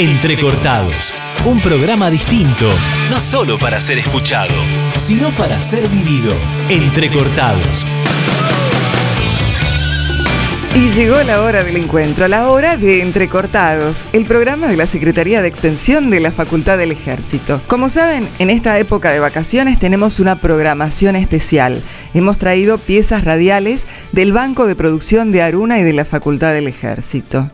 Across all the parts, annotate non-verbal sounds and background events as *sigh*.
Entrecortados, un programa distinto, no solo para ser escuchado, sino para ser vivido. Entrecortados. Y llegó la hora del encuentro, la hora de Entrecortados, el programa de la Secretaría de Extensión de la Facultad del Ejército. Como saben, en esta época de vacaciones tenemos una programación especial. Hemos traído piezas radiales del Banco de Producción de Aruna y de la Facultad del Ejército.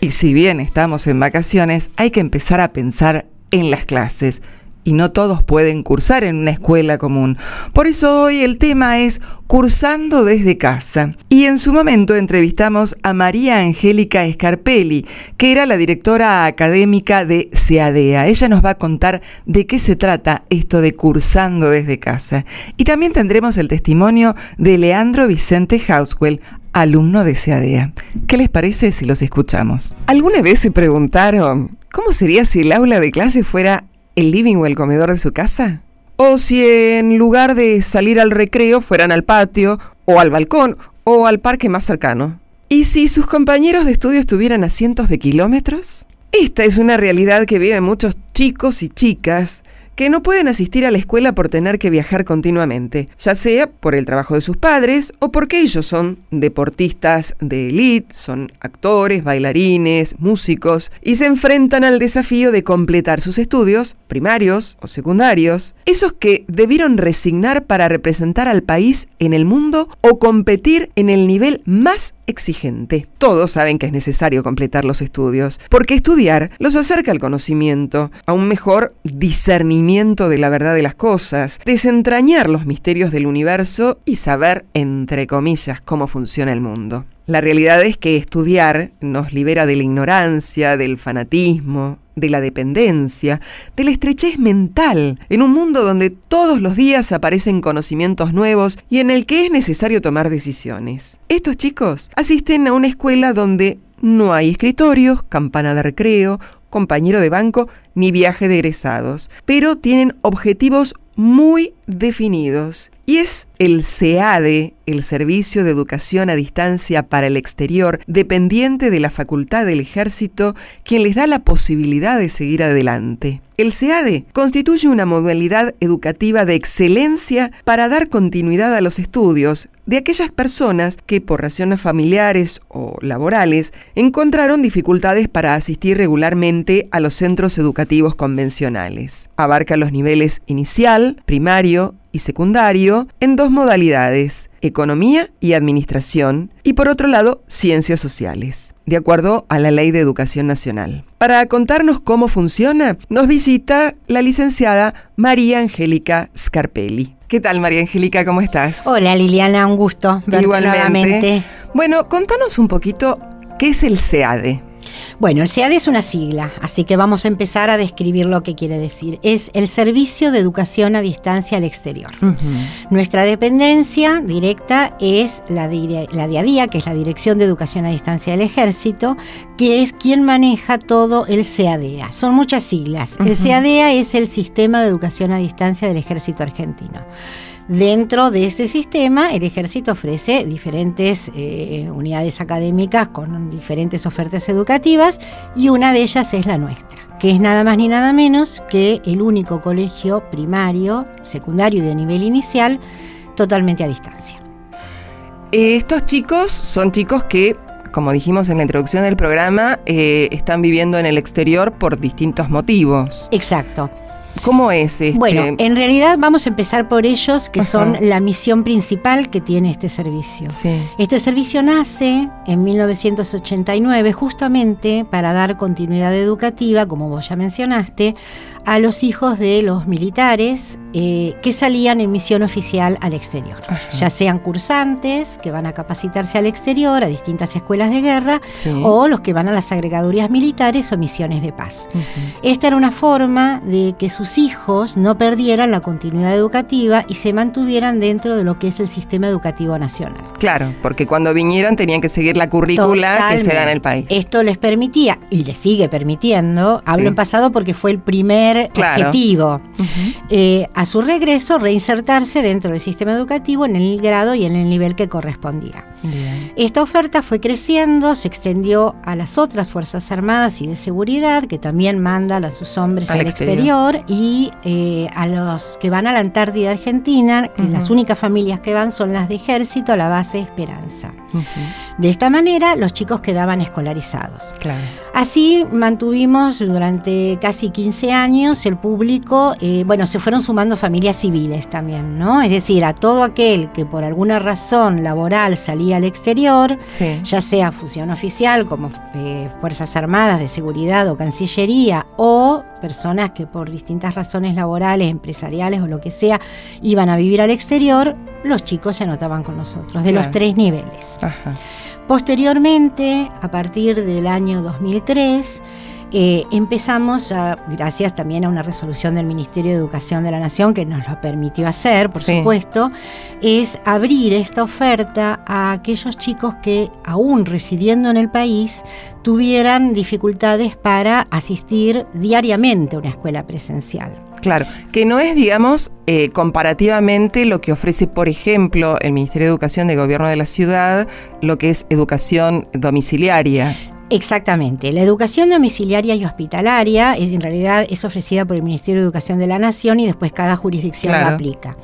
Y si bien estamos en vacaciones, hay que empezar a pensar en las clases y no todos pueden cursar en una escuela común. Por eso hoy el tema es Cursando desde casa. Y en su momento entrevistamos a María Angélica Scarpelli, que era la directora académica de CEADEA. Ella nos va a contar de qué se trata esto de Cursando desde casa. Y también tendremos el testimonio de Leandro Vicente Hauswell, alumno de CEADEA. ¿Qué les parece si los escuchamos? ¿Alguna vez se preguntaron cómo sería si el aula de clase fuera el living o el comedor de su casa? O si en lugar de salir al recreo fueran al patio, o al balcón, o al parque más cercano. ¿Y si sus compañeros de estudio estuvieran a cientos de kilómetros? Esta es una realidad que viven muchos chicos y chicas que no pueden asistir a la escuela por tener que viajar continuamente, ya sea por el trabajo de sus padres o porque ellos son deportistas de élite, son actores, bailarines, músicos, y se enfrentan al desafío de completar sus estudios, primarios o secundarios, esos que debieron resignar para representar al país en el mundo o competir en el nivel más exigente. Todos saben que es necesario completar los estudios, porque estudiar los acerca al conocimiento, a un mejor discernimiento de la verdad de las cosas, desentrañar los misterios del universo y saber, entre comillas, cómo funciona el mundo. La realidad es que estudiar nos libera de la ignorancia, del fanatismo, de la dependencia, de la estrechez mental, en un mundo donde todos los días aparecen conocimientos nuevos y en el que es necesario tomar decisiones. Estos chicos asisten a una escuela donde no hay escritorios, campana de recreo, compañero de banco ni viaje de egresados, pero tienen objetivos muy definidos. Y es el SEADE, el Servicio de Educación a Distancia para el Exterior, dependiente de la Facultad del Ejército, quien les da la posibilidad de seguir adelante. El SEADE constituye una modalidad educativa de excelencia para dar continuidad a los estudios de aquellas personas que por razones familiares o laborales encontraron dificultades para asistir regularmente a los centros educativos convencionales. Abarca los niveles inicial, primario y secundario en dos modalidades, economía y administración, y por otro lado, ciencias sociales, de acuerdo a la Ley de Educación Nacional. Para contarnos cómo funciona, nos visita la licenciada María Angélica Scarpelli. ¿Qué tal, María Angélica? ¿Cómo estás? Hola, Liliana, un gusto Igualmente. nuevamente. Bueno, contanos un poquito qué es el SEADE. Bueno, el SEAD es una sigla, así que vamos a empezar a describir lo que quiere decir. Es el Servicio de Educación a Distancia al Exterior. Nuestra dependencia directa es la, la DIADIA, que es la Dirección de Educación a Distancia del Ejército, que es quien maneja todo el CEADEA. Son muchas siglas. El Ujú. CEADEA es el Sistema de Educación a Distancia del Ejército Argentino. Dentro de este sistema, el ejército ofrece diferentes eh, unidades académicas con diferentes ofertas educativas y una de ellas es la nuestra, que es nada más ni nada menos que el único colegio primario, secundario y de nivel inicial totalmente a distancia. Eh, Estos chicos son chicos que, como dijimos en la introducción del programa, eh, están viviendo en el exterior por distintos motivos. Exacto. ¿Cómo es este? Bueno, en realidad vamos a empezar por ellos, que Ajá. son la misión principal que tiene este servicio. Sí. Este servicio nace en 1989 justamente para dar continuidad educativa, como vos ya mencionaste, a los hijos de los militares eh, que salían en misión oficial al exterior, Ajá. ya sean cursantes que van a capacitarse al exterior, a distintas escuelas de guerra, Sí. o los que van a las agregadurías militares o misiones de paz. Esta era una forma de que sus hijos no perdieran la continuidad educativa y se mantuvieran dentro de lo que es el sistema educativo nacional. Claro, porque cuando vinieron tenían que seguir la currícula que se da en el país. Esto les permitía, y les sigue permitiendo, hablo Sí. en pasado porque fue el primer Claro. objetivo, Ujú. eh, a su regreso reinsertarse dentro del sistema educativo en el grado y en el nivel que correspondía. Esta oferta fue creciendo, se extendió a las otras Fuerzas Armadas y de Seguridad, que también mandan a sus hombres al, exterior. y eh, a los que van a la Antártida Argentina, las únicas familias que van son las de Ejército a la base Esperanza. De esta manera, los chicos quedaban escolarizados. Así mantuvimos durante casi 15 años el público, eh, bueno, se fueron sumando familias civiles también, ¿no? Es decir, a todo aquel que por alguna razón laboral salía al exterior, ya sea fusión oficial como eh, Fuerzas Armadas de Seguridad o Cancillería, o personas que por distintas razones laborales, empresariales o lo que sea, iban a vivir al exterior, los chicos se anotaban con nosotros, de los tres niveles. Posteriormente, a partir del año 2003, eh, empezamos, gracias también a una resolución del Ministerio de Educación de la Nación que nos lo permitió hacer, por supuesto, es abrir esta oferta a aquellos chicos que, aún residiendo en el país, tuvieran dificultades para asistir diariamente a una escuela presencial. Claro, que no es, digamos, eh, comparativamente lo que ofrece, por ejemplo, el Ministerio de Educación de Gobierno de la Ciudad, lo que es educación domiciliaria. Exactamente. La educación domiciliaria y hospitalaria en realidad es ofrecida por el Ministerio de Educación de la Nación y después cada jurisdicción la aplica.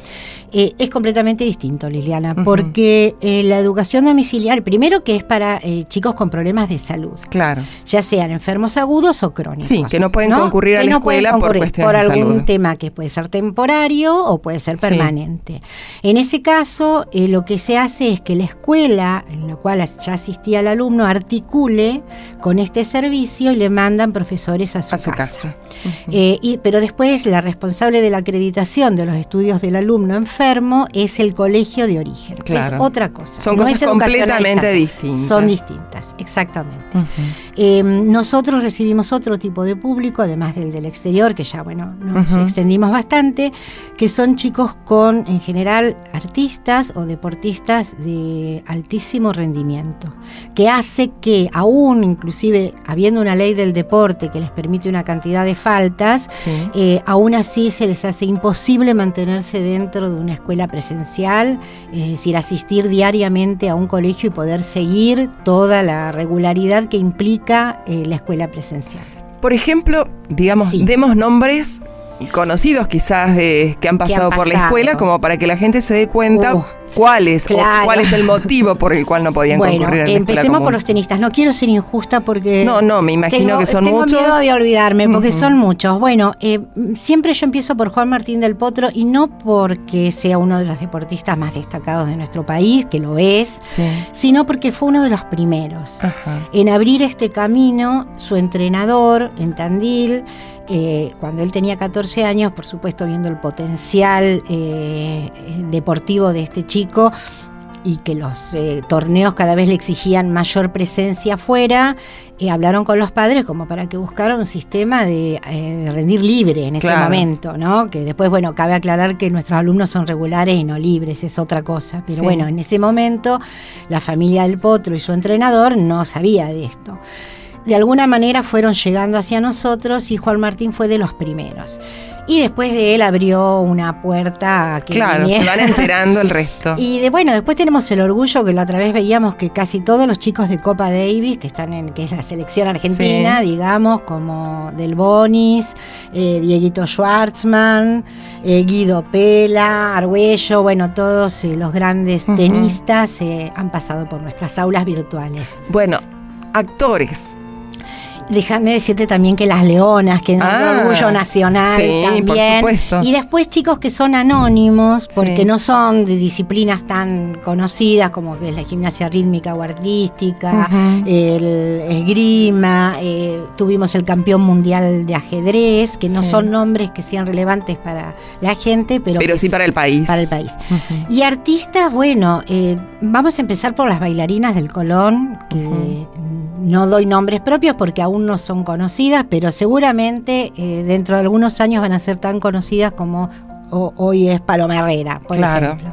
Eh, es completamente distinto, Liliana, porque eh, la educación domiciliar, primero que es para eh, chicos con problemas de salud. Claro. Ya sean enfermos agudos o crónicos. Sí, que no pueden concurrir a la escuela por cuestiones por algún tema que puede ser temporario o puede ser permanente. En ese caso, lo que se hace es que la escuela, en la cual ya asistía el alumno, articule con este servicio y le mandan profesores a su, casa. y, pero después la responsable de la acreditación de los estudios del alumno enfermo es el colegio de origen. Es otra cosa. Son cosas completamente distintas. Son distintas, exactamente. Em, nosotros recibimos otro tipo de público, además del del exterior, que ya, bueno, nos extendimos bastante, que son chicos con, en general, artistas o deportistas de altísimo rendimiento, que hace que, aún inclusive habiendo una ley del deporte que les permite una cantidad de faltas, eh, aún así se les hace imposible mantenerse dentro de una escuela presencial, es decir, asistir diariamente a un colegio y poder seguir toda la regularidad que implica eh, la escuela presencial. Por ejemplo, digamos, demos nombres conocidos quizás de, que han pasado por la escuela, como para que la gente se dé cuenta uh. Cuál es, cuál es el motivo por el cual no podían concurrir a la Empecemos por los tenistas. No quiero ser injusta porque. No, no, me imagino que son muchos. Tengo miedo de olvidarme porque son muchos. Bueno, eh, siempre yo empiezo por Juan Martín del Potro y no porque sea uno de los deportistas más destacados de nuestro país, que lo es, sino porque fue uno de los primeros en abrir este camino. Su entrenador en Tandil eh, cuando él tenía 14 años, por supuesto viendo el potencial eh, deportivo de este chico y que los eh, torneos cada vez le exigían mayor presencia afuera, hablaron con los padres como para que buscaran un sistema de, rendir libre en ese momento, ¿no? Que después, bueno, cabe aclarar que nuestros alumnos son regulares y no libres, es otra cosa. Pero bueno, en ese momento la familia del potro y su entrenador no sabía de esto de alguna manera fueron llegando hacia nosotros y Juan Martín fue de los primeros. Y después de él abrió una puerta que Claro, se van enterando el resto. *laughs* Y de, bueno, después tenemos el orgullo que la otra vez veíamos que casi todos los chicos de Copa Davis, que están en, que es la selección argentina, digamos, como Del Bonis, eh, Dieguito Schwartzman, eh, Guido Pela, Argüello, bueno, todos eh, los grandes tenistas han pasado por nuestras aulas virtuales. Bueno, actores déjame decirte también que las leonas, que es ah, orgullo nacional también. y después chicos que son anónimos, porque no son de disciplinas tan conocidas como es la gimnasia rítmica o artística, el esgrima, eh, tuvimos el campeón mundial de ajedrez, que no son nombres que sean relevantes para la gente, pero, pero sí para el país. Para el país. Y artistas, bueno, eh, vamos a empezar por las bailarinas del Colón, que no doy nombres propios porque aún no son conocidas, pero seguramente eh, dentro de algunos años van a ser tan conocidas como hoy es Paloma Herrera, por ejemplo.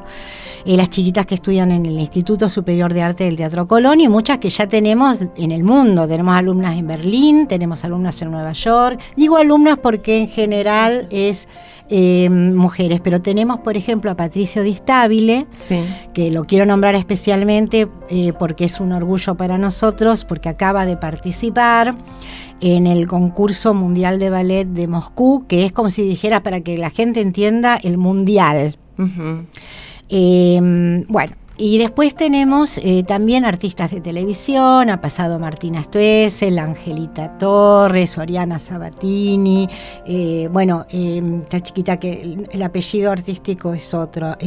eh, las chiquitas que estudian en el Instituto Superior de Arte del Teatro Colón y muchas que ya tenemos en el mundo. Tenemos alumnas en Berlín, tenemos alumnas en Nueva York. Digo alumnas porque en general es eh, mujeres, pero tenemos, por ejemplo, a Patricio Di Stabile, que lo quiero nombrar especialmente eh, porque es un orgullo para nosotros, porque acaba de participar en el concurso mundial de ballet de Moscú, que es como si dijera para que la gente entienda el mundial. Eh, bueno, y después tenemos eh, también artistas de televisión, ha pasado Martina Stuessel, Angelita Torres, Oriana Sabatini, eh, bueno, eh, esta chiquita que el, apellido artístico es otro,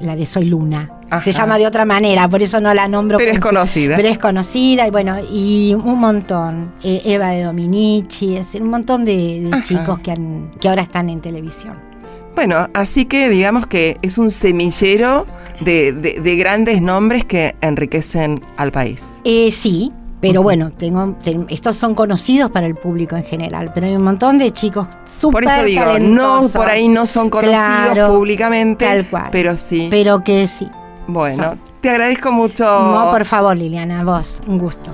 la de Soy Luna. Se llama de otra manera, por eso no la nombro. Pero es conocida. Pero es conocida, y bueno, y un montón. Eva de Dominici, es un montón de, chicos que, han, que ahora están en televisión. Bueno, así que digamos que es un semillero de, grandes nombres que enriquecen al país. Eh, sí, pero bueno, tengo, estos son conocidos para el público en general, pero hay un montón de chicos súper Por eso digo, no, por ahí no son conocidos públicamente, tal cual, pero sí. Pero que sí. Bueno, te agradezco mucho. No, por favor, Liliana, vos, un gusto.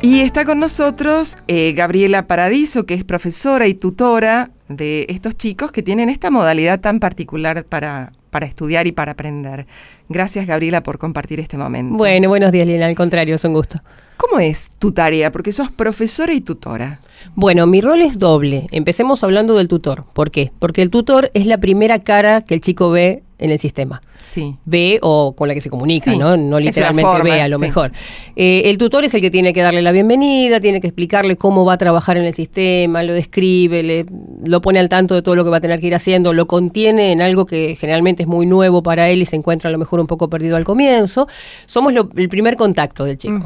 Y está con nosotros eh, Gabriela Paradiso, que es profesora y tutora de estos chicos que tienen esta modalidad tan particular para, para estudiar y para aprender. Gracias, Gabriela, por compartir este momento. Bueno, buenos días, Lina. Al contrario, es un gusto. ¿Cómo es tu tarea? Porque sos profesora y tutora. Bueno, mi rol es doble. Empecemos hablando del tutor. ¿Por qué? Porque el tutor es la primera cara que el chico ve en el sistema. Sí. Ve o con la que se comunica, ¿no? No literalmente ve a lo mejor. Eh, el tutor es el que tiene que darle la bienvenida, tiene que explicarle cómo va a trabajar en el sistema, lo describe, le, lo pone al tanto de todo lo que va a tener que ir haciendo, lo contiene en algo que generalmente es muy nuevo para él y se encuentra a lo mejor un poco perdido al comienzo. Somos el primer contacto del chico.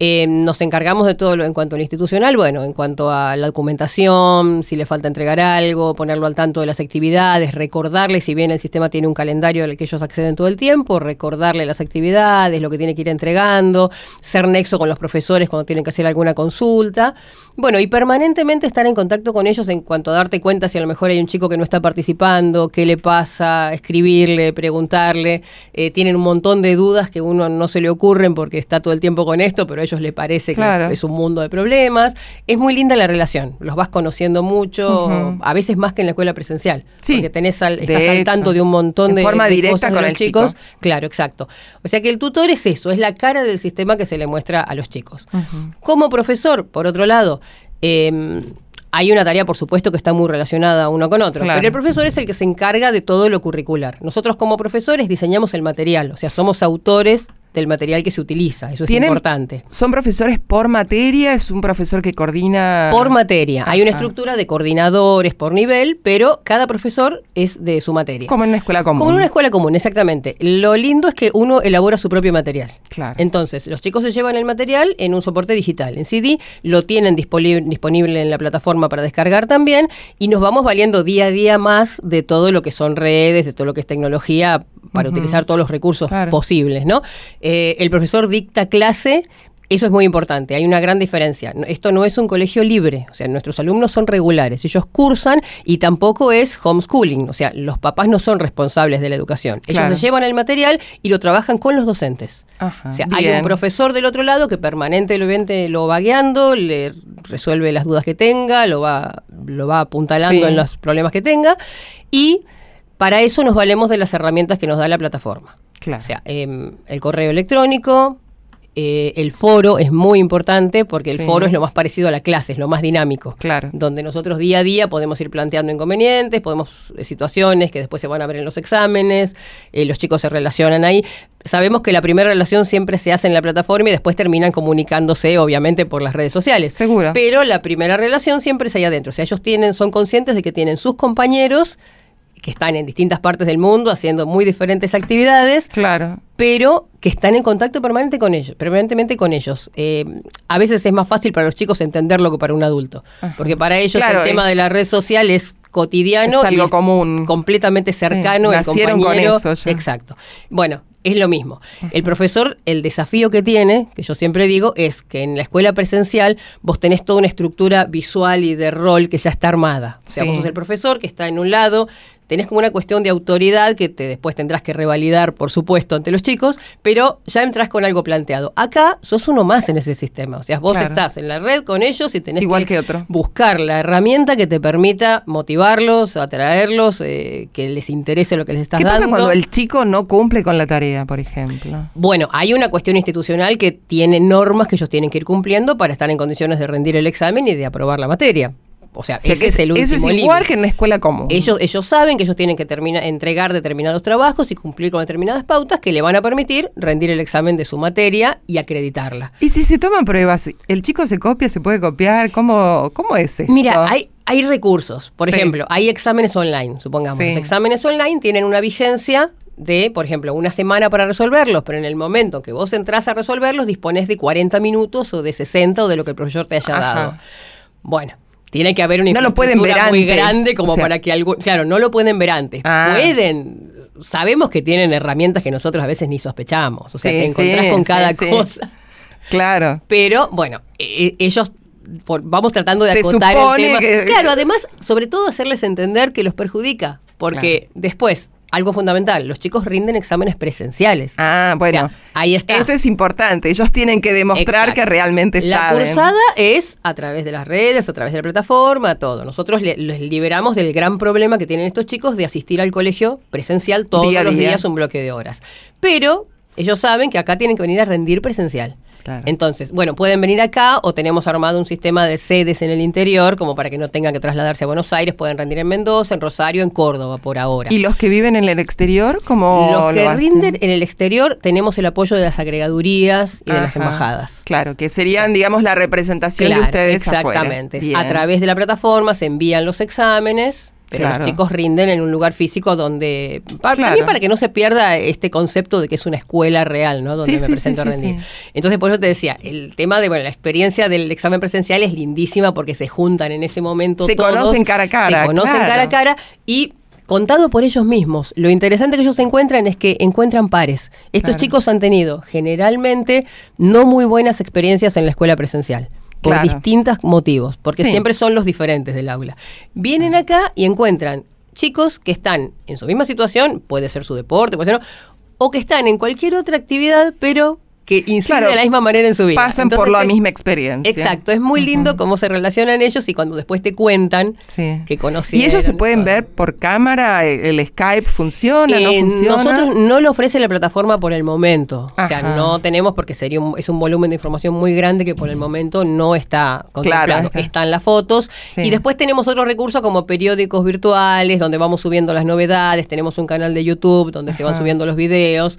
Eh, nos encargamos de todo lo en cuanto a lo institucional, bueno, en cuanto a la documentación, si le falta entregar algo, ponerlo al tanto de las actividades, recordarle, si bien el sistema tiene un calendario al que ellos acceden todo el tiempo, recordarle las actividades, lo que tiene que ir entregando, ser nexo con los profesores cuando tienen que hacer alguna consulta. Bueno, y permanentemente estar en contacto con ellos en cuanto a darte cuenta si a lo mejor hay un chico que no está participando, qué le pasa, escribirle, preguntarle. Eh, tienen un montón de dudas que uno no se le ocurren porque está todo el tiempo con esto, pero ellos le parece que es un mundo de problemas. Es muy linda la relación, los vas conociendo mucho, a veces más que en la escuela presencial, sí, porque tenés al, estás al tanto de un montón de, forma directa con los chicos. Claro, exacto. O sea que el tutor es eso, es la cara del sistema que se le muestra a los chicos. Como profesor, por otro lado, eh, hay una tarea, por supuesto, que está muy relacionada uno con otro, pero el profesor es el que se encarga de todo lo curricular. Nosotros como profesores diseñamos el material, o sea, somos autores del material que se utiliza. Eso es importante. ¿Son profesores por materia? ¿Es un profesor que coordina? Por materia. Hay una estructura de coordinadores por nivel, pero cada profesor es de su materia. Como en una escuela común. Como en una escuela común, exactamente. Lo lindo es que uno elabora su propio material. Claro. Entonces, los chicos se llevan el material en un soporte digital, en CD, lo tienen disponible en la plataforma para descargar también, y nos vamos valiendo día a día más de todo lo que son redes, de todo lo que es tecnología para utilizar todos los recursos posibles, ¿no? Eh, el profesor dicta clase eso es muy importante, hay una gran diferencia. Esto no es un colegio libre, o sea, nuestros alumnos son regulares, ellos cursan y tampoco es homeschooling, o sea, los papás no son responsables de la educación. Ellos se llevan el material y lo trabajan con los docentes. o sea, hay un profesor del otro lado que permanentemente lo va guiando, le resuelve las dudas que tenga, lo va, lo va apuntalando en los problemas que tenga y para eso nos valemos de las herramientas que nos da la plataforma. Claro. O sea, em, el correo electrónico, eh, el foro es muy importante porque el foro es lo más parecido a la clase, es lo más dinámico. Claro. Donde nosotros día a día podemos ir planteando inconvenientes, podemos eh, situaciones que después se van a ver en los exámenes, eh, los chicos se relacionan ahí. Sabemos que la primera relación siempre se hace en la plataforma y después terminan comunicándose, obviamente, por las redes sociales. Seguro. Pero la primera relación siempre es ahí adentro. O sea, ellos tienen, son conscientes de que tienen sus compañeros que están en distintas partes del mundo haciendo muy diferentes actividades. Claro. Pero que están en contacto permanente con ellos, permanentemente con ellos. Eh, a veces es más fácil para los chicos entenderlo que para un adulto. Porque para ellos el tema de la red social es cotidiano es algo y común. completamente cercano el compañero. Con eso Exacto. Bueno, es lo mismo. El profesor, el desafío que tiene, que yo siempre digo, es que en la escuela presencial vos tenés toda una estructura visual y de rol que ya está armada. O sea, vos sos el profesor que está en un lado, tenés como una cuestión de autoridad que te después tendrás que revalidar, por supuesto, ante los chicos, pero ya entras con algo planteado. Acá sos uno más en ese sistema, o sea, vos estás en la red con ellos y tenés Igual que, otro. buscar la herramienta que te permita motivarlos, atraerlos, eh, que les interese lo que les estás dando. ¿Qué pasa cuando el chico no cumple con la tarea, por ejemplo? Bueno, hay una cuestión institucional que tiene normas que ellos tienen que ir cumpliendo para estar en condiciones de rendir el examen y de aprobar la materia. O sea, ese es el último Eso es igual que en la escuela común. Ellos, ellos saben que ellos tienen que terminar, entregar determinados trabajos y cumplir con determinadas pautas que le van a permitir rendir el examen de su materia y acreditarla. Y si se toman pruebas, ¿el chico se copia, se puede copiar? ¿Cómo, cómo es esto? Mira, hay, hay recursos. Por ejemplo, hay exámenes online, supongamos. Los exámenes online tienen una vigencia de, por ejemplo, una semana para resolverlos, pero en el momento que vos entras a resolverlos dispones de 40 minutos o de 60 o de lo que el profesor te haya dado. Bueno, tiene que haber una no lo pueden ver muy grande como para que algo, claro, no lo pueden ver antes. Ah. Pueden, sabemos que tienen herramientas que nosotros a veces ni sospechamos, o sea, te encontrás con cada cosa. Claro. Pero bueno, e, ellos vamos tratando de acotar el tema. Claro, además, sobre todo hacerles entender que los perjudica, porque después algo fundamental, los chicos rinden exámenes presenciales. Ah, bueno. ahí está. Esto es importante, ellos tienen que demostrar que realmente saben. La cursada es a través de las redes, a través de la plataforma, todo. Nosotros les liberamos del gran problema que tienen estos chicos de asistir al colegio presencial todos los días un bloque de horas. Pero ellos saben que acá tienen que venir a rendir presencial. Entonces, bueno, pueden venir acá o tenemos armado un sistema de sedes en el interior, como para que no tengan que trasladarse a Buenos Aires, pueden rendir en Mendoza, en Rosario, en Córdoba por ahora. ¿Y los que viven en el exterior, cómo Los que rinden en el exterior tenemos el apoyo de las agregadurías y de las embajadas. Claro, que serían, digamos, la representación de ustedes Exactamente. A través de la plataforma se envían los exámenes pero los chicos rinden en un lugar físico donde, para, también para que no se pierda este concepto de que es una escuela real, ¿no? Donde me presento a rendir. Entonces, por eso te decía, el tema de, bueno, la experiencia del examen presencial es lindísima porque se juntan en ese momento se conocen cara a cara. Se conocen cara a cara y contado por ellos mismos. Lo interesante que ellos se encuentran es que encuentran pares. Estos chicos han tenido generalmente no muy buenas experiencias en la escuela presencial por distintos motivos, porque siempre son los diferentes del aula. Vienen acá y encuentran chicos que están en su misma situación, puede ser su deporte, puede ser no, o que están en cualquier otra actividad, pero que inciden de la misma manera en su vida. Pasan por la misma experiencia. Exacto, es muy lindo cómo se relacionan ellos y cuando después te cuentan que conocen. ¿Y ellos se pueden ver por cámara? ¿El, Skype funciona? ¿No eh, funciona? Nosotros no lo ofrece la plataforma por el momento. O sea, no tenemos porque sería un, es un volumen de información muy grande que por el momento no está contemplado. Están las fotos. Y después tenemos otros recursos como periódicos virtuales donde vamos subiendo las novedades. Tenemos un canal de YouTube donde se van subiendo los videos.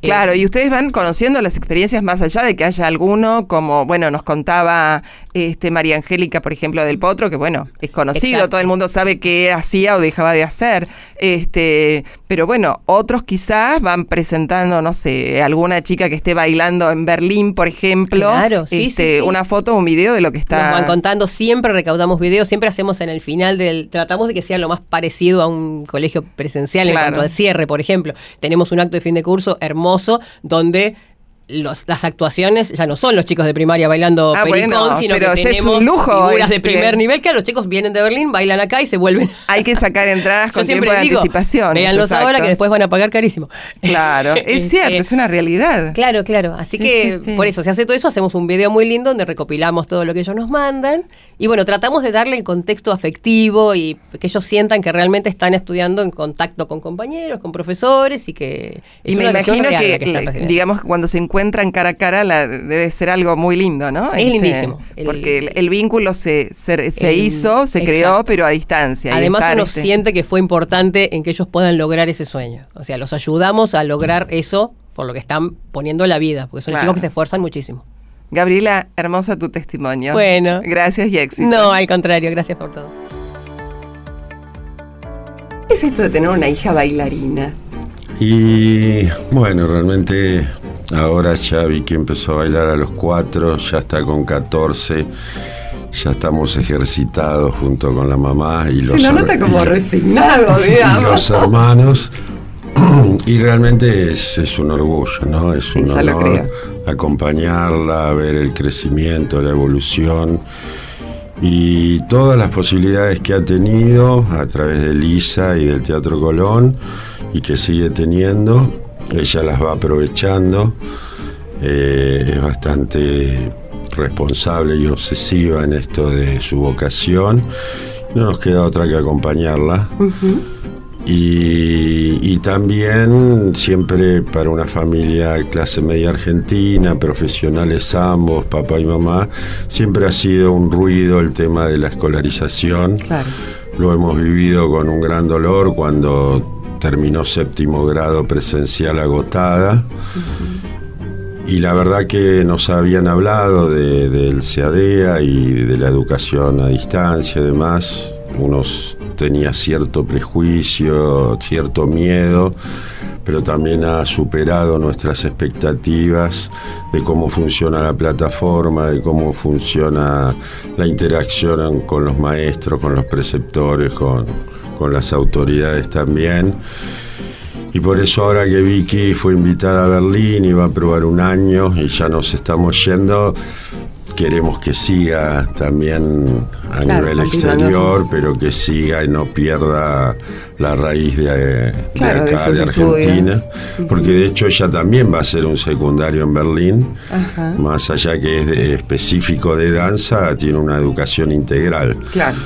Claro, y ustedes van conociendo las experiencias más allá de que haya alguno, como, bueno, nos contaba este María Angélica, por ejemplo, del Potro, que bueno, es conocido, todo el mundo sabe qué hacía o dejaba de hacer. Este, pero bueno, otros quizás van presentando, no sé, alguna chica que esté bailando en Berlín, por ejemplo. Claro, sí, este, Una foto o un video de lo que está. Nos van contando, siempre recaudamos videos, siempre hacemos en el final del. Tratamos de que sea lo más parecido a un colegio presencial en cuanto al cierre, por ejemplo. Tenemos un acto de fin de curso hermoso donde las actuaciones ya no son los chicos de primaria bailando ah, sino que tenemos un lujo figuras de este. primer nivel que los chicos vienen de Berlín, bailan acá y se vuelven. Hay que sacar entradas *laughs* con tiempo de anticipación. Veanlos ahora que después van a pagar carísimo. *laughs* Claro, es este, cierto, es una realidad. Claro, claro. Así que por eso se hace todo eso, hacemos un video muy lindo donde recopilamos todo lo que ellos nos mandan y bueno, tratamos de darle el contexto afectivo y que ellos sientan que realmente están estudiando en contacto con compañeros, con profesores y que y me imagino que, digamos cuando se encuentran cara a cara la, debe ser algo muy lindo, ¿no? Es este, lindísimo. porque el, vínculo se, se, hizo, se creó, pero a distancia. Además uno este siente que fue importante en que ellos puedan lograr ese sueño. O sea, los ayudamos a lograr eso por lo que están poniendo la vida, porque son chicos que se esfuerzan muchísimo. Gabriela, hermosa tu testimonio. Bueno. Gracias y éxito. No, al contrario, gracias por todo. ¿Qué es esto de tener una hija bailarina? Y bueno, realmente ahora ya vi que empezó a bailar a los cuatro, ya está con 14, ya estamos ejercitados junto con la mamá y los Se lo nota como resignado, digamos. *laughs* Y los hermanos. *clears throat* Y realmente es, un orgullo, ¿no? Es un honor acompañarla, ver el crecimiento, la evolución. Y todas las posibilidades que ha tenido a través de Lisa y del Teatro Colón y que sigue teniendo, ella las va aprovechando. Eh, es bastante responsable y obsesiva en esto de su vocación. No nos queda otra que acompañarla. Y, también siempre para una familia clase media argentina, profesionales ambos, papá y mamá, siempre ha sido un ruido el tema de la escolarización. Lo hemos vivido con un gran dolor cuando terminó séptimo grado presencial agotada. Y la verdad que nos habían hablado del CADEA y de la educación a distancia y demás. Unos tenía cierto prejuicio, cierto miedo, pero también ha superado nuestras expectativas de cómo funciona la plataforma, de cómo funciona la interacción con los maestros, con los preceptores, con, con las autoridades también. Y por eso ahora que Vicky fue invitada a Berlín y va a probar un año y ya nos estamos yendo, queremos que siga también a nivel exterior, pero que siga y no pierda la raíz de, acá, de, Argentina. Porque de hecho ella también va a hacer un secundario en Berlín, más allá que es específico de danza, tiene una educación integral. Claro.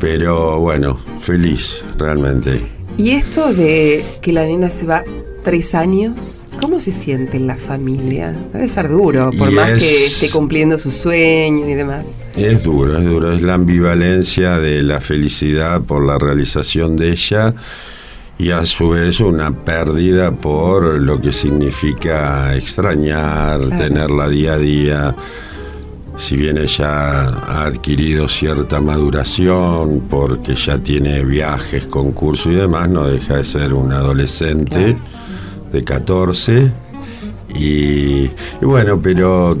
Pero bueno, feliz realmente. Y esto de que la nena se va tres años, ¿cómo se siente en la familia? Debe ser duro, por más que esté cumpliendo su sueño y demás. Es duro, es duro, es la ambivalencia de la felicidad por la realización de ella y a su vez una pérdida por lo que significa extrañar, tenerla día a día. Si bien ella ha adquirido cierta maduración porque ya tiene viajes, concursos y demás, no deja de ser un adolescente de 14. Y, bueno, pero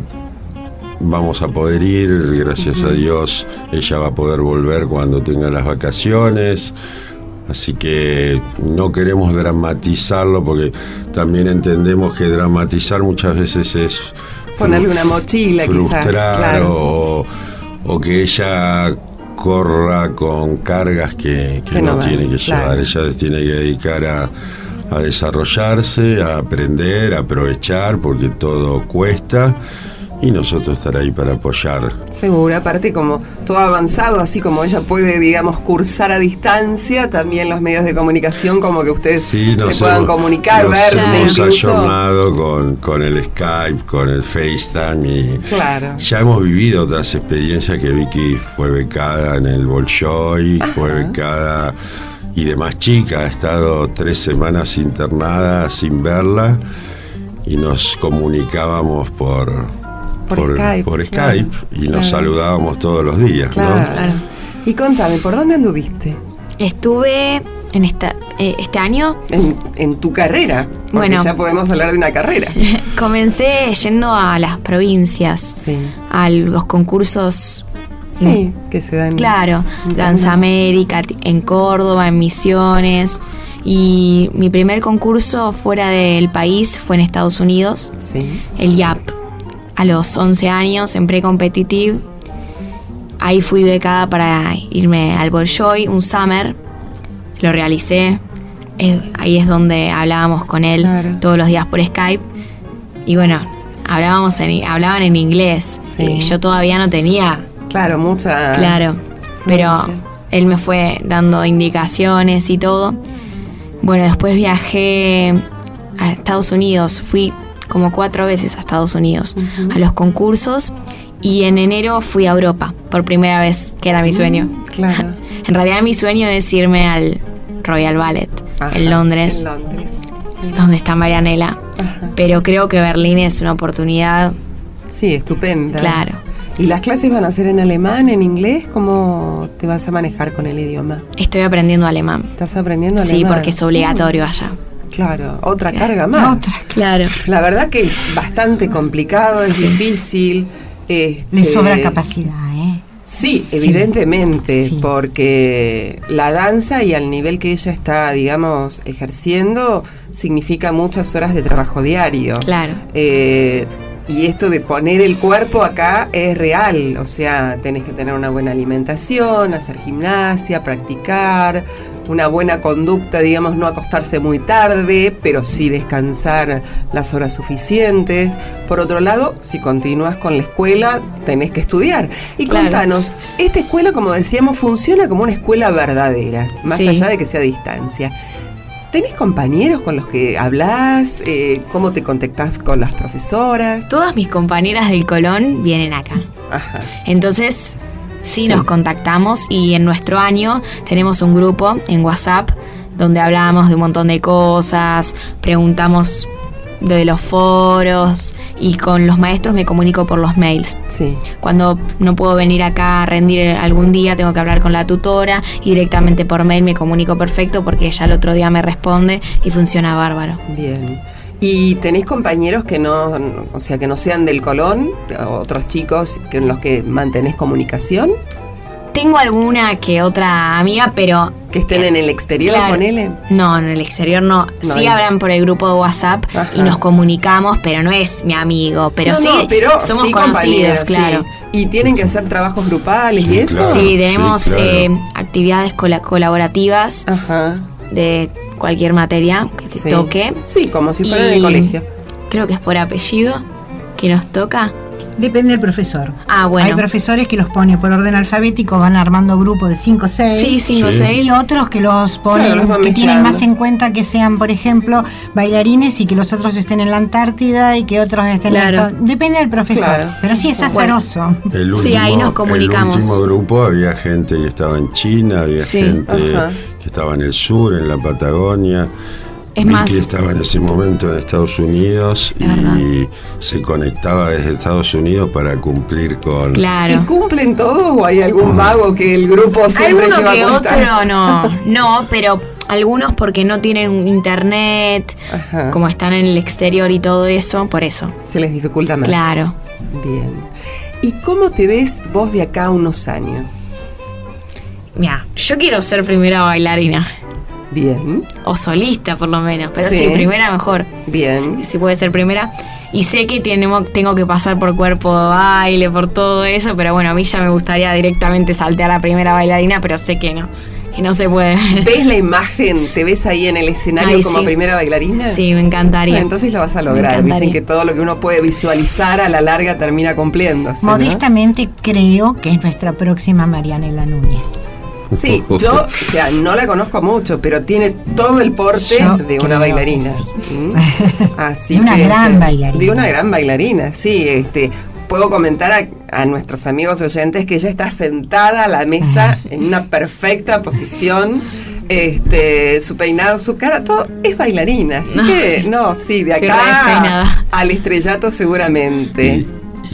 vamos a poder ir, gracias a Dios, ella va a poder volver cuando tenga las vacaciones. Así que no queremos dramatizarlo porque también entendemos que dramatizar muchas veces es Ponerle una mochila quizás. Claro. O, que ella corra con cargas que, no, tiene que llevar. Ella tiene que dedicar a, a desarrollarse, a aprender, a aprovechar, porque todo cuesta y nosotros estar ahí para apoyar. Seguro, aparte como todo avanzado, así como ella puede, digamos, cursar a distancia, también los medios de comunicación como que ustedes se puedan comunicar, verse hemos ayornado con, con el Skype, con el FaceTime y claro. ya hemos vivido otras experiencias que Vicky fue becada en el Bolshoi, fue becada y demás chica, ha estado tres semanas internada sin verla y nos comunicábamos por por, Skype. Por Skype y nos saludábamos todos los días. Claro, Y contame, ¿por dónde anduviste? Estuve en esta, eh, este año. En, tu carrera. Porque bueno, ya podemos hablar de una carrera. *laughs* Comencé yendo a las provincias, a los concursos. Sí, que se dan. Claro, Danza América, en Córdoba, en Misiones. Y mi primer concurso fuera del país fue en Estados Unidos, sí. el YAP a los 11 años en pre-competitive. Ahí fui becada para irme al Bolshoi, un summer. Lo realicé. ahí es donde hablábamos con él todos los días por Skype. Y bueno, hablábamos en, hablaban en inglés. yo todavía no tenía. Claro, mucha. Claro. Pero él me fue dando indicaciones y todo. Bueno, después viajé a Estados Unidos. Fui como cuatro veces a Estados Unidos a los concursos y en enero fui a Europa por primera vez, que era mi sueño. Claro. *laughs* en realidad mi sueño es irme al Royal Ballet en Londres, donde está Marianela. Pero creo que Berlín es una oportunidad. Sí, estupenda. Claro. ¿Y las clases van a ser en alemán, en inglés? ¿Cómo te vas a manejar con el idioma? Estoy aprendiendo alemán. ¿Estás aprendiendo alemán? Sí, porque es obligatorio allá. Claro, otra carga más. Otra, claro. La verdad que es bastante complicado, es difícil. Este, Le sobra capacidad, ¿eh? Sí, evidentemente, porque la danza y al nivel que ella está, digamos, ejerciendo, significa muchas horas de trabajo diario. Claro. Eh, y esto de poner el cuerpo acá es real, o sea, tenés que tener una buena alimentación, hacer gimnasia, practicar, una buena conducta, digamos, no acostarse muy tarde, pero sí descansar las horas suficientes. Por otro lado, si continúas con la escuela, tenés que estudiar. Y contanos, esta escuela, como decíamos, funciona como una escuela verdadera, más allá de que sea a distancia. ¿Tenés compañeros con los que hablas? Eh, ¿Cómo te contactás con las profesoras? Todas mis compañeras del Colón vienen acá. Ajá. Entonces, sí, nos contactamos y en nuestro año tenemos un grupo en WhatsApp donde hablamos de un montón de cosas, preguntamos de los foros y con los maestros me comunico por los mails. Sí. Cuando no puedo venir acá a rendir algún día, tengo que hablar con la tutora y directamente por mail me comunico perfecto porque ella el otro día me responde y funciona bárbaro. Bien. ¿Y tenéis compañeros que no, o sea, que no sean del Colón, otros chicos con los que mantenés comunicación? Tengo alguna que otra amiga, pero... ¿Que estén en el exterior, ponele? No, en el exterior no. sí hablan por el grupo de WhatsApp y nos comunicamos, pero no es mi amigo. Pero sí pero somos conocidos, claro. ¿Y tienen que hacer trabajos grupales y eso? Sí, tenemos eh, actividades colaborativas de cualquier materia que te toque. Sí, como si fuera en el colegio. Creo que es por apellido que nos toca. Depende del profesor. Ah, bueno. Hay profesores que los pone por orden alfabético, van armando grupos de 5 o 6. Sí, 5 o 6. Y otros que los ponen, que tienen más en cuenta que sean, por ejemplo, bailarines y que los otros estén en la Antártida y que otros estén claro. en Depende del profesor. Pero sí es azaroso. sí, ahí nos comunicamos. En el último grupo había gente que estaba en China, había gente que estaba en el sur, en la Patagonia. Es más, estaba en ese momento en Estados Unidos y se conectaba desde Estados Unidos para cumplir con. Claro. ¿Y cumplen todos o hay algún mago que el grupo siempre lleva que otro no, *laughs* no, pero algunos porque no tienen internet, como están en el exterior y todo eso, por eso. Se les dificulta más. Claro. Bien. ¿Y cómo te ves vos de acá a unos años? Mira, yo quiero ser primera bailarina. Bien. O solista, por lo menos. Pero sí, primera mejor. Bien. Si, puede ser primera. Y sé que tenemos, tengo que pasar por cuerpo de baile, por todo eso, pero bueno, a mí ya me gustaría directamente saltear a primera bailarina, pero sé que no, que no se puede. ¿Ves la *laughs* imagen? ¿Te ves ahí en el escenario como primera bailarina? Sí, me encantaría. entonces lo vas a lograr. Dicen que todo lo que uno puede visualizar a la larga termina cumpliéndose. Modestamente creo que es nuestra próxima Marianela Núñez. Sí, yo, o sea, no la conozco mucho, pero tiene todo el porte de una bailarina. ¿Mm? Así *laughs* de una gran este, bailarina. De una gran bailarina, sí. Este, puedo comentar a, nuestros amigos oyentes que ella está sentada a la mesa en una perfecta posición. Este, su peinado, su cara, todo es bailarina. Así que, no, sí, de acá al estrellato seguramente.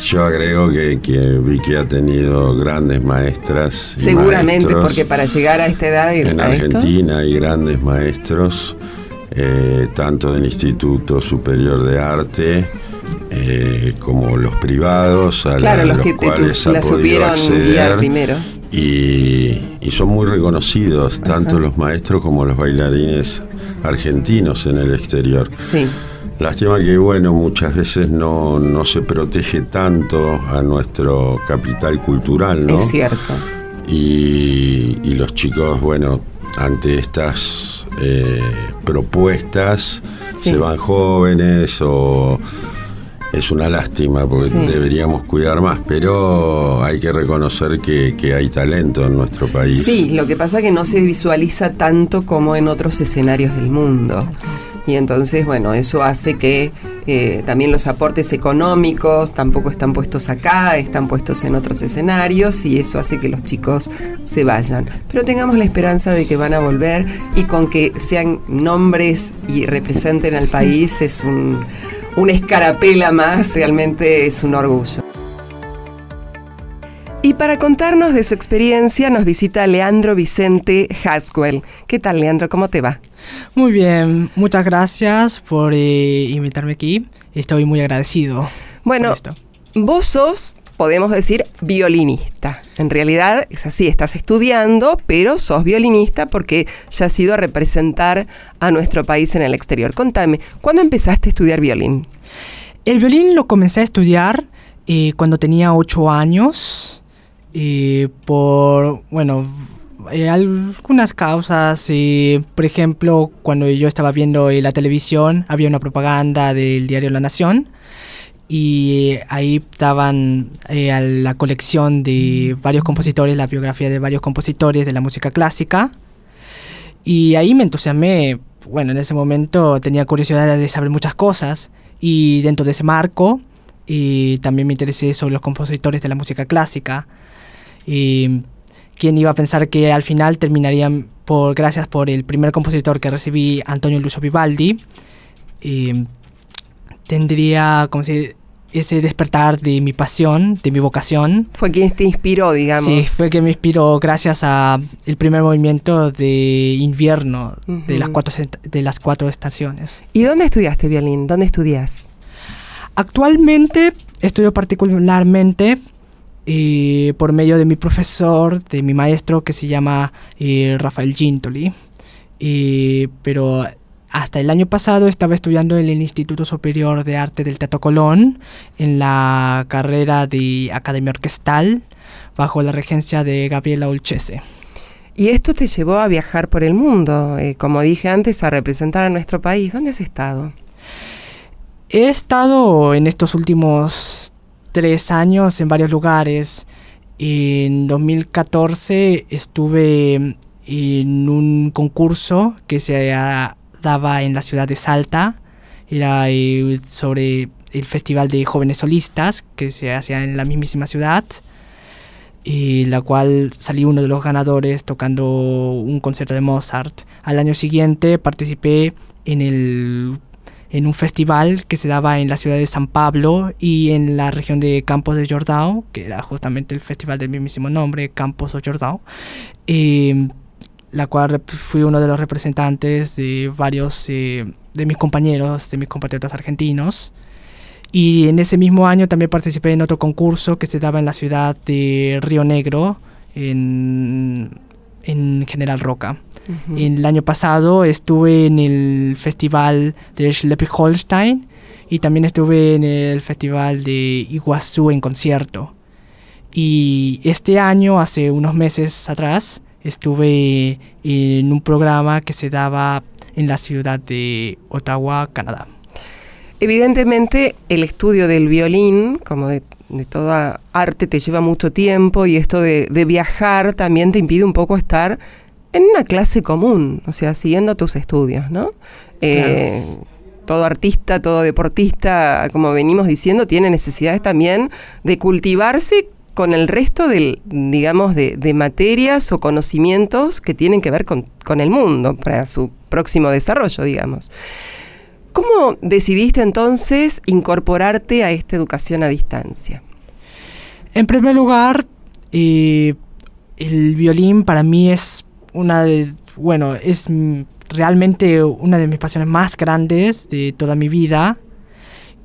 Yo agrego que, que Vicky ha tenido grandes maestras. Seguramente, porque para llegar a esta edad. en Argentina hay grandes maestros, eh, tanto del Instituto Superior de Arte. Eh, como los privados a claro, los, que cuales la supieron acceder, primero. Y, y, son muy reconocidos, tanto los maestros como los bailarines argentinos en el exterior. Sí. Lástima que, bueno, muchas veces no, no se protege tanto a nuestro capital cultural, ¿no? Es cierto. Y, y los chicos, bueno, ante estas eh, propuestas se van jóvenes o es una lástima porque deberíamos cuidar más, pero hay que reconocer que, que, hay talento en nuestro país. Sí, lo que pasa es que no se visualiza tanto como en otros escenarios del mundo y entonces, bueno, eso hace que eh, también los aportes económicos tampoco están puestos acá, están puestos en otros escenarios y eso hace que los chicos se vayan. Pero tengamos la esperanza de que van a volver y con que sean nombres y representen al país es un, una escarapela más, realmente es un orgullo. Y para contarnos de su experiencia nos visita Leandro Vicente Haswell. ¿Qué tal, Leandro? ¿Cómo te va? Muy bien, muchas gracias por eh, invitarme aquí. Estoy muy agradecido. Bueno, vos sos, podemos decir, violinista. En realidad es así, estás estudiando, pero sos violinista porque ya has ido a representar a nuestro país en el exterior. Contame, ¿cuándo empezaste a estudiar violín? El violín lo comencé a estudiar eh, cuando tenía ocho años. Eh, por, bueno, eh, algunas causas. por ejemplo, cuando yo estaba viendo la televisión, había una propaganda del diario La Nación. Y ahí daban a la colección de varios compositores, la biografía de varios compositores de la música clásica. Y ahí me entusiasmé. Bueno, en ese momento tenía curiosidad de saber muchas cosas y dentro de ese marco y también me interesé sobre los compositores de la música clásica. Y quién iba a pensar que al final terminarían por gracias por el primer compositor que recibí, Antonio Lucio Vivaldi. Y tendría como decir ese despertar de mi pasión, de mi vocación. Fue quien te inspiró, digamos. Sí, fue quien me inspiró gracias a el primer movimiento de invierno de, las cuatro, de las cuatro estaciones. ¿Y dónde estudiaste violín? ¿Dónde estudias? Actualmente estudio particularmente eh, por medio de mi profesor, de mi maestro que se llama eh, Rafael Gintoli. Eh, pero hasta el año pasado estaba estudiando en el Instituto Superior de Arte del Teatro Colón, en la carrera de Academia Orquestal, bajo la regencia de Gabriela Olchese. Y esto te llevó a viajar por el mundo, eh, como dije antes, a representar a nuestro país. ¿Dónde has estado? He estado en estos últimos tres años en varios lugares. En 2014 estuve en un concurso que se estaba en la ciudad de Salta, era eh, sobre el festival de jóvenes solistas que se hacía en la mismísima ciudad, y la cual salí uno de los ganadores tocando un concierto de Mozart. Al año siguiente participé en el en un festival que se daba en la ciudad de San Pablo y en la región de Campos de Jordao, que era justamente el festival del mismísimo nombre, Campos de Jordao. Eh, la cual fui uno de los representantes de varios eh, de mis compañeros, de mis compatriotas argentinos. Y en ese mismo año también participé en otro concurso que se daba en la ciudad de Río Negro, en, en General Roca. El año pasado estuve en el festival de Schleswig-Holstein y también estuve en el festival de Iguazú en concierto. Y este año, hace unos meses atrás, estuve en un programa que se daba en la ciudad de Ottawa, Canadá. Evidentemente el estudio del violín, como de, toda arte, te lleva mucho tiempo y esto de, viajar también te impide un poco estar en una clase común, o sea, siguiendo tus estudios, ¿no? Eh, todo artista, todo deportista, como venimos diciendo, tiene necesidades también de cultivarse con el resto del, digamos, de, materias o conocimientos que tienen que ver con, el mundo para su próximo desarrollo, digamos. ¿Cómo decidiste entonces incorporarte a esta educación a distancia? En primer lugar, eh, el violín para mí es una de, bueno, es realmente una de mis pasiones más grandes de toda mi vida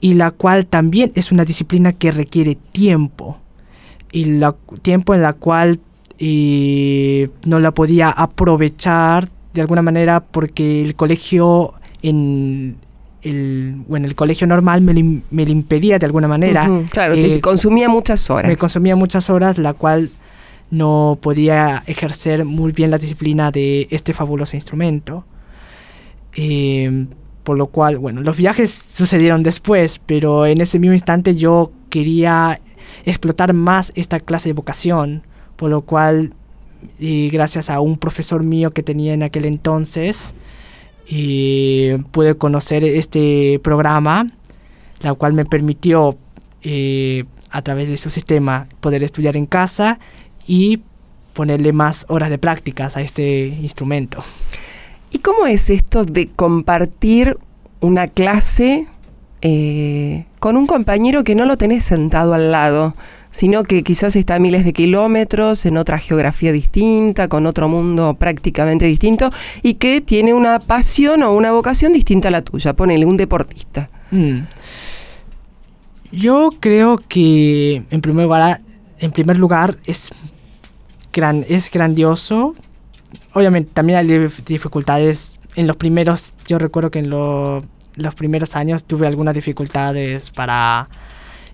y la cual también es una disciplina que requiere tiempo y el tiempo en la cual eh, no la podía aprovechar de alguna manera porque el colegio en el, bueno, el colegio normal me lo, me impedía de alguna manera. claro, eh, consumía muchas horas. Me consumía muchas horas, la cual no podía ejercer muy bien la disciplina de este fabuloso instrumento. Eh, por lo cual, bueno, los viajes sucedieron después, pero en ese mismo instante yo quería explotar más esta clase de vocación, por lo cual, y gracias a un profesor mío que tenía en aquel entonces, y pude conocer este programa, la cual me permitió eh, a través de su sistema poder estudiar en casa y ponerle más horas de prácticas a este instrumento. ¿Y cómo es esto de compartir una clase eh, con un compañero que no lo tenés sentado al lado, sino que quizás está a miles de kilómetros, en otra geografía distinta, con otro mundo prácticamente distinto, y que tiene una pasión o una vocación distinta a la tuya. Ponele un deportista. Mm. Yo creo que en primer lugar, en primer lugar es, gran, es grandioso. Obviamente también hay dificultades. En los primeros, yo recuerdo que en los los primeros años tuve algunas dificultades para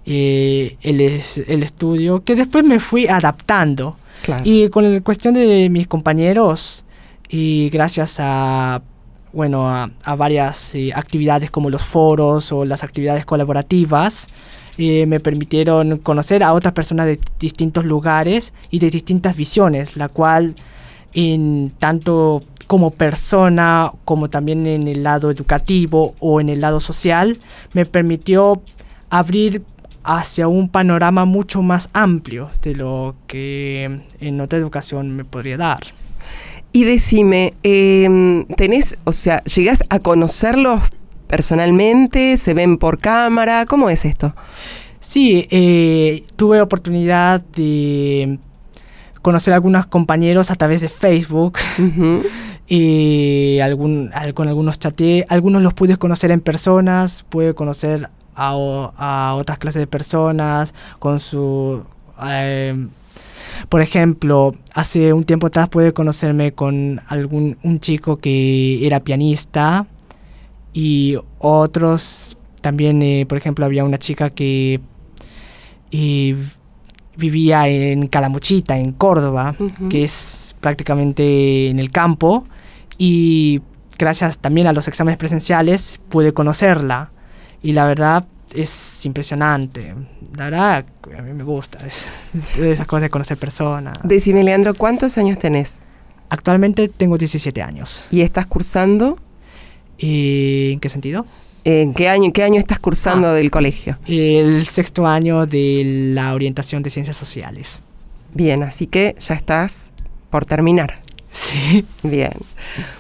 eh, el, el, estudio, que después me fui adaptando. Y con la cuestión de mis compañeros, y gracias a bueno a, varias eh, actividades como los foros o las actividades colaborativas eh, me permitieron conocer a otras personas de distintos lugares y de distintas visiones, la cual en tanto como persona, como también en el lado educativo o en el lado social, me permitió abrir hacia un panorama mucho más amplio de lo que en otra educación me podría dar. Y decime, em, ¿tenés, o sea, llegás a conocerlos personalmente? ¿Se ven por cámara? ¿Cómo es esto? Sí, eh, tuve oportunidad de conocer a algunos compañeros a través de Facebook. *laughs* y algún, con algunos chateé, algunos los pude conocer en personas, pude conocer a, otras clases de personas con su... Em, por ejemplo, hace un tiempo atrás pude conocerme con algún un chico que era pianista y otros también, eh, por ejemplo, había una chica que vivía en Calamuchita, en Córdoba, que es prácticamente en el campo y gracias también a los exámenes presenciales pude conocerla y la verdad es impresionante. La verdad, a mí me gusta *laughs* esas cosas de conocer personas. Decime, Leandro, ¿cuántos años tenés? Actualmente tengo 17 años. ¿Y estás cursando? ¿En qué sentido? ¿En qué año, qué año estás cursando ah. del colegio? El sexto año de la orientación de ciencias sociales. Bien, así que ya estás por terminar. Sí. Bien.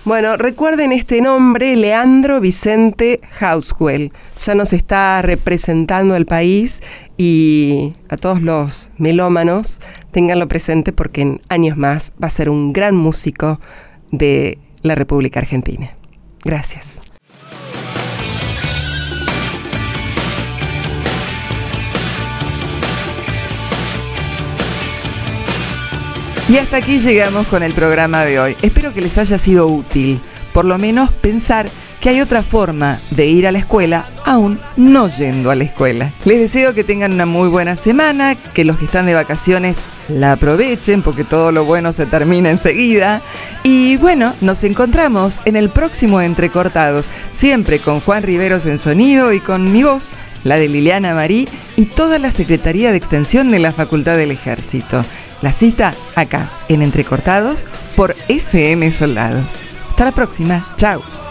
Bueno, recuerden este nombre, Leandro Vicente Hauswell. Ya nos está representando el país y a todos los melómanos, tenganlo presente porque en años más va a ser un gran músico de la República Argentina. Gracias. Y hasta aquí llegamos con el programa de hoy. Espero que les haya sido útil, por lo menos pensar que hay otra forma de ir a la escuela aún no yendo a la escuela. Les deseo que tengan una muy buena semana, que los que están de vacaciones la aprovechen porque todo lo bueno se termina enseguida. Y bueno, nos encontramos en el próximo Entrecortados, siempre con Juan Riveros en sonido y con mi voz, la de Liliana Marí y toda la Secretaría de Extensión de la Facultad del Ejército. La cita acá, en Entrecortados, por FM Soldados. Hasta la próxima. Chao.